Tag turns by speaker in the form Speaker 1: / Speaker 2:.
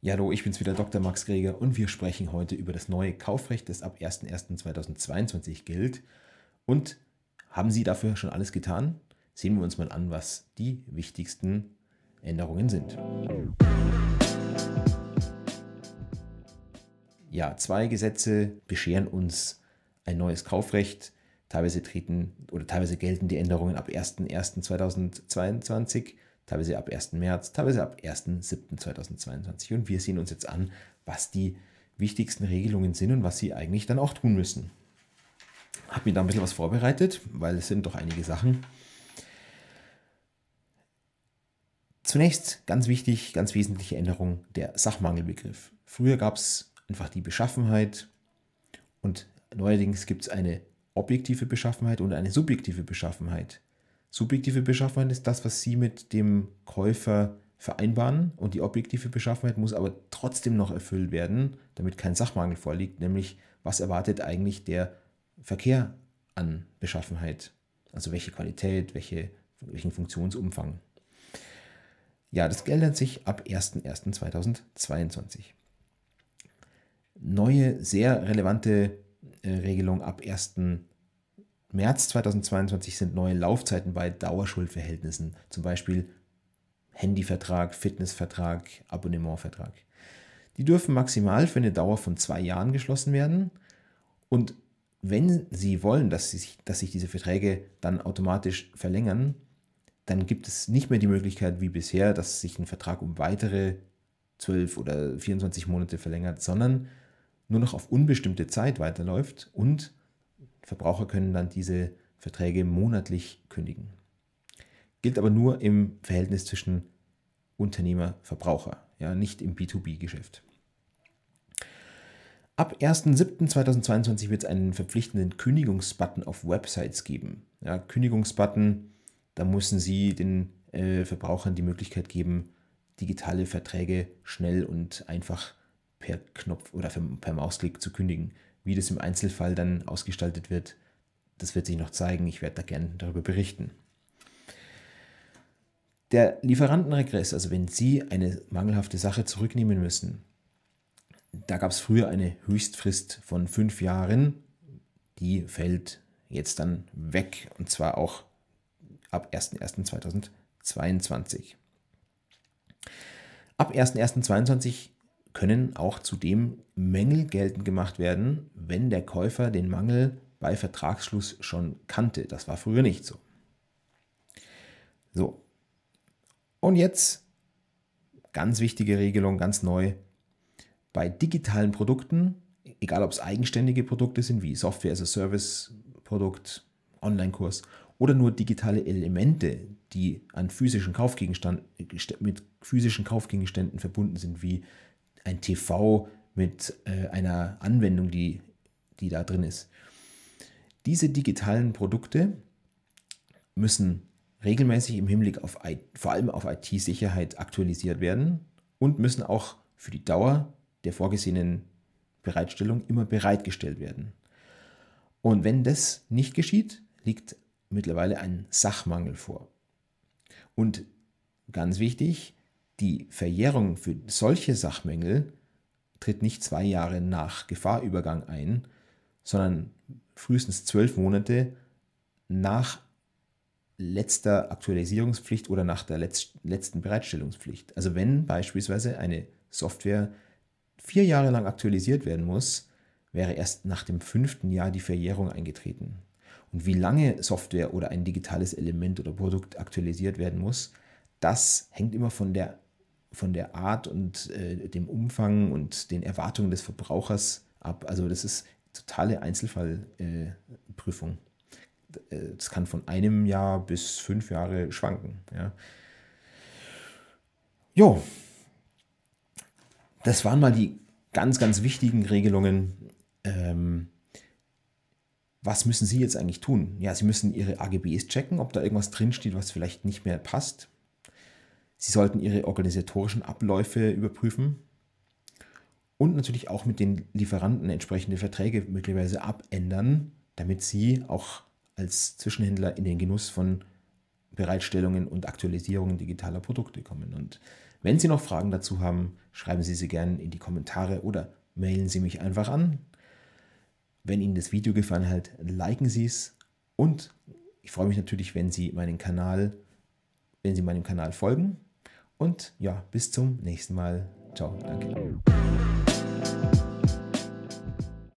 Speaker 1: Ja, hallo, ich bin's wieder, Dr. Max Greger und wir sprechen heute über das neue Kaufrecht, das ab 01.01.2022 gilt. Und haben Sie dafür schon alles getan? Sehen wir uns mal an, was die wichtigsten Änderungen sind. Ja, zwei Gesetze bescheren uns ein neues Kaufrecht. Teilweise treten oder teilweise gelten die Änderungen ab 01.01.2022 teilweise ab 1. März, teilweise ab 1.7.2022. Und wir sehen uns jetzt an, was die wichtigsten Regelungen sind und was sie eigentlich dann auch tun müssen. Habe mir da ein bisschen was vorbereitet, weil es sind doch einige Sachen. Zunächst ganz wichtig, ganz wesentliche Änderung der Sachmangelbegriff. Früher gab es einfach die Beschaffenheit und neuerdings gibt es eine objektive Beschaffenheit und eine subjektive Beschaffenheit. Subjektive Beschaffenheit ist das, was Sie mit dem Käufer vereinbaren und die objektive Beschaffenheit muss aber trotzdem noch erfüllt werden, damit kein Sachmangel vorliegt, nämlich was erwartet eigentlich der Verkehr an Beschaffenheit, also welche Qualität, welche, welchen Funktionsumfang. Ja, das ändert sich ab 01.01.2022. Neue, sehr relevante äh, Regelung ab 1. März 2022 sind neue Laufzeiten bei Dauerschuldverhältnissen, zum Beispiel Handyvertrag, Fitnessvertrag, Abonnementvertrag. Die dürfen maximal für eine Dauer von zwei Jahren geschlossen werden. Und wenn Sie wollen, dass, Sie sich, dass sich diese Verträge dann automatisch verlängern, dann gibt es nicht mehr die Möglichkeit wie bisher, dass sich ein Vertrag um weitere 12 oder 24 Monate verlängert, sondern nur noch auf unbestimmte Zeit weiterläuft und Verbraucher können dann diese Verträge monatlich kündigen. Gilt aber nur im Verhältnis zwischen Unternehmer-Verbraucher, ja, nicht im B2B-Geschäft. Ab 1.7.2022 wird es einen verpflichtenden Kündigungsbutton auf Websites geben. Ja, Kündigungsbutton, da müssen Sie den äh, Verbrauchern die Möglichkeit geben, digitale Verträge schnell und einfach per Knopf oder per Mausklick zu kündigen. Wie das im Einzelfall dann ausgestaltet wird, das wird sich noch zeigen. Ich werde da gerne darüber berichten. Der Lieferantenregress, also wenn Sie eine mangelhafte Sache zurücknehmen müssen, da gab es früher eine Höchstfrist von fünf Jahren. Die fällt jetzt dann weg und zwar auch ab 01.01.2022. Ab 01.01.2022 können auch zudem Mängel geltend gemacht werden, wenn der Käufer den Mangel bei Vertragsschluss schon kannte. Das war früher nicht so. So. Und jetzt ganz wichtige Regelung, ganz neu. Bei digitalen Produkten, egal ob es eigenständige Produkte sind wie Software as a Service Produkt, Online-Kurs oder nur digitale Elemente, die an physischen Kaufgegenstand, mit physischen Kaufgegenständen verbunden sind, wie ein TV mit äh, einer Anwendung, die, die da drin ist. Diese digitalen Produkte müssen regelmäßig im Hinblick auf vor allem auf IT-Sicherheit aktualisiert werden und müssen auch für die Dauer der vorgesehenen Bereitstellung immer bereitgestellt werden. Und wenn das nicht geschieht, liegt mittlerweile ein Sachmangel vor. Und ganz wichtig, die Verjährung für solche Sachmängel tritt nicht zwei Jahre nach Gefahrübergang ein, sondern frühestens zwölf Monate nach letzter Aktualisierungspflicht oder nach der letzten Bereitstellungspflicht. Also wenn beispielsweise eine Software vier Jahre lang aktualisiert werden muss, wäre erst nach dem fünften Jahr die Verjährung eingetreten. Und wie lange Software oder ein digitales Element oder Produkt aktualisiert werden muss, das hängt immer von der von der Art und äh, dem Umfang und den Erwartungen des Verbrauchers ab. Also das ist totale Einzelfallprüfung. Äh, das kann von einem Jahr bis fünf Jahre schwanken. Ja. Jo, das waren mal die ganz, ganz wichtigen Regelungen. Ähm, was müssen Sie jetzt eigentlich tun? Ja, Sie müssen Ihre AGBs checken, ob da irgendwas drinsteht, was vielleicht nicht mehr passt. Sie sollten Ihre organisatorischen Abläufe überprüfen und natürlich auch mit den Lieferanten entsprechende Verträge möglicherweise abändern, damit Sie auch als Zwischenhändler in den Genuss von Bereitstellungen und Aktualisierungen digitaler Produkte kommen. Und Wenn Sie noch Fragen dazu haben, schreiben Sie sie gerne in die Kommentare oder mailen Sie mich einfach an. Wenn Ihnen das Video gefallen hat, liken Sie es und ich freue mich natürlich, wenn Sie meinen Kanal, wenn Sie meinem Kanal folgen. Und ja, bis zum nächsten Mal. Ciao, danke.